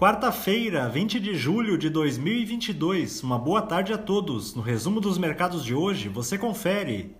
Quarta-feira, 20 de julho de 2022. Uma boa tarde a todos. No resumo dos mercados de hoje, você confere.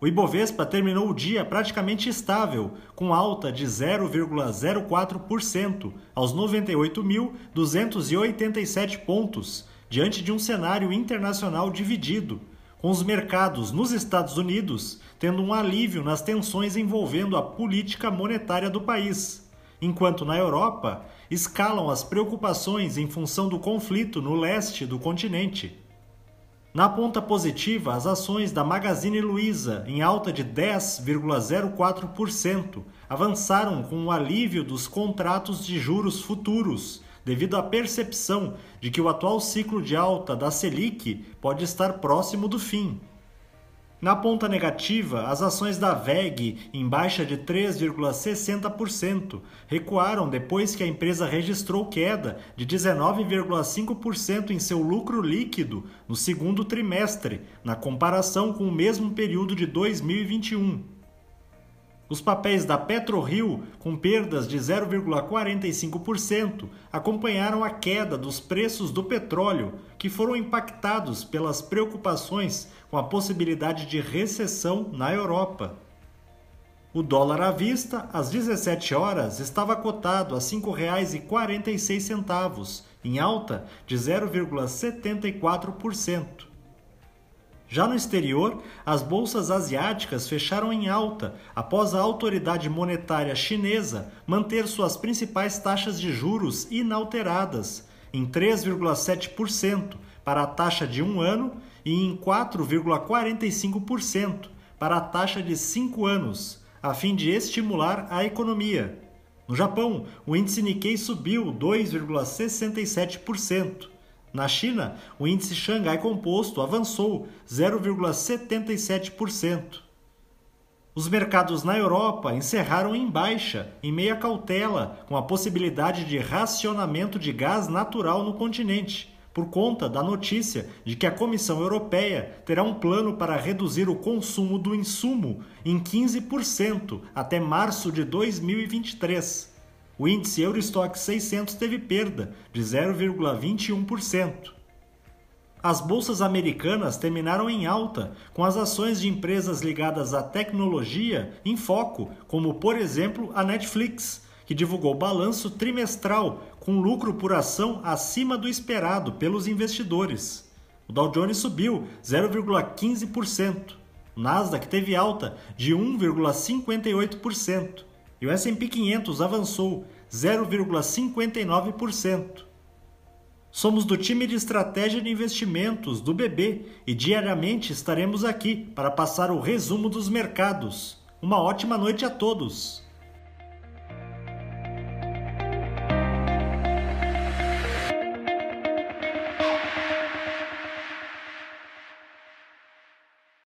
O Ibovespa terminou o dia praticamente estável, com alta de 0,04% aos 98.287 pontos, diante de um cenário internacional dividido, com os mercados nos Estados Unidos tendo um alívio nas tensões envolvendo a política monetária do país enquanto na Europa escalam as preocupações em função do conflito no leste do continente. Na ponta positiva, as ações da Magazine Luiza, em alta de 10,04%, avançaram com o alívio dos contratos de juros futuros, devido à percepção de que o atual ciclo de alta da Selic pode estar próximo do fim. Na ponta negativa, as ações da VEG, em baixa de 3,60%, recuaram depois que a empresa registrou queda de 19,5% em seu lucro líquido no segundo trimestre, na comparação com o mesmo período de 2021. Os papéis da PetroRio, com perdas de 0,45%, acompanharam a queda dos preços do petróleo, que foram impactados pelas preocupações com a possibilidade de recessão na Europa. O dólar à vista, às 17 horas, estava cotado a R$ 5,46, em alta de 0,74%. Já no exterior, as bolsas asiáticas fecharam em alta após a autoridade monetária chinesa manter suas principais taxas de juros inalteradas, em 3,7% para a taxa de um ano e em 4,45% para a taxa de cinco anos, a fim de estimular a economia. No Japão, o índice Nikkei subiu 2,67%. Na China, o índice Xangai Composto avançou 0,77%. Os mercados na Europa encerraram em baixa, em meia cautela, com a possibilidade de racionamento de gás natural no continente, por conta da notícia de que a Comissão Europeia terá um plano para reduzir o consumo do insumo em 15% até março de 2023. O índice Eurostock 600 teve perda de 0,21%. As bolsas americanas terminaram em alta, com as ações de empresas ligadas à tecnologia em foco, como por exemplo a Netflix, que divulgou balanço trimestral com lucro por ação acima do esperado pelos investidores. O Dow Jones subiu 0,15%. O Nasdaq teve alta de 1,58% e o S&P 500 avançou 0,59%. Somos do time de estratégia de investimentos do BB e diariamente estaremos aqui para passar o resumo dos mercados. Uma ótima noite a todos.